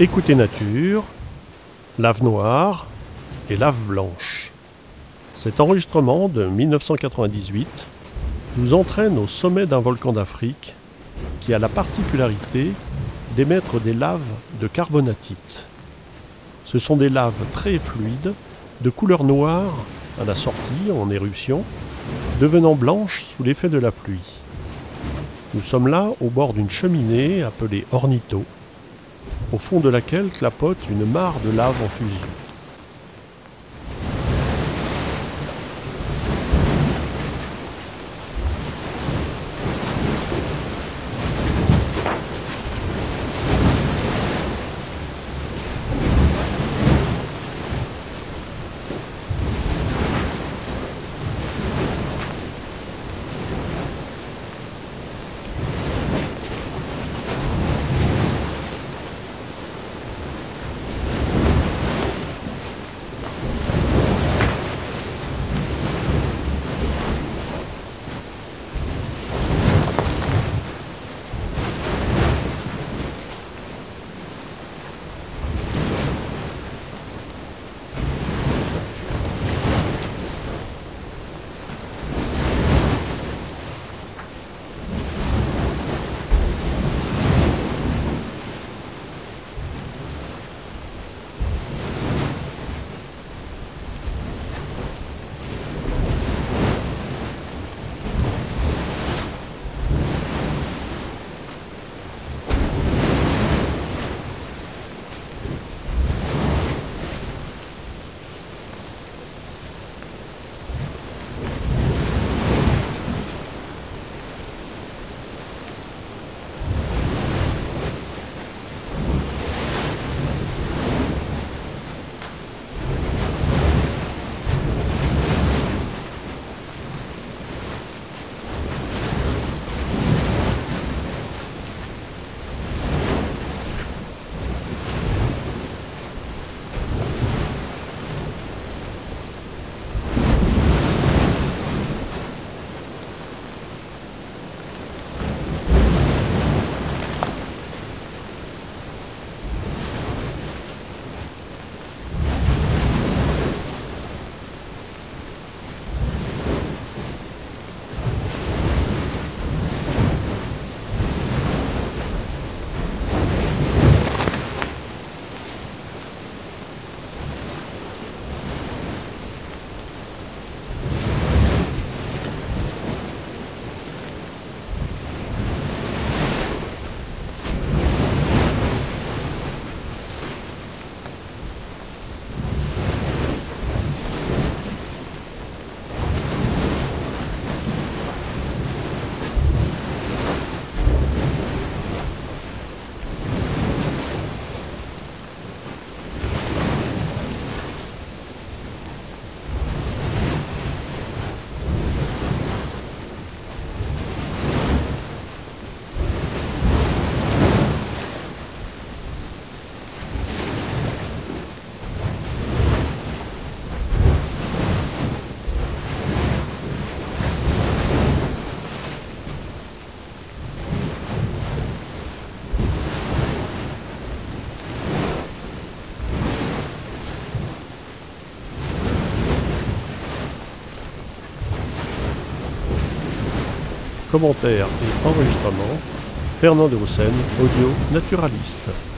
Écoutez Nature, Lave Noire et Lave Blanche. Cet enregistrement de 1998 nous entraîne au sommet d'un volcan d'Afrique qui a la particularité d'émettre des laves de carbonatite. Ce sont des laves très fluides, de couleur noire à la sortie en éruption, devenant blanches sous l'effet de la pluie. Nous sommes là au bord d'une cheminée appelée ornitho, au fond de laquelle clapote une mare de lave en fusion. Commentaires et enregistrements, Fernand de Roussen, audio naturaliste.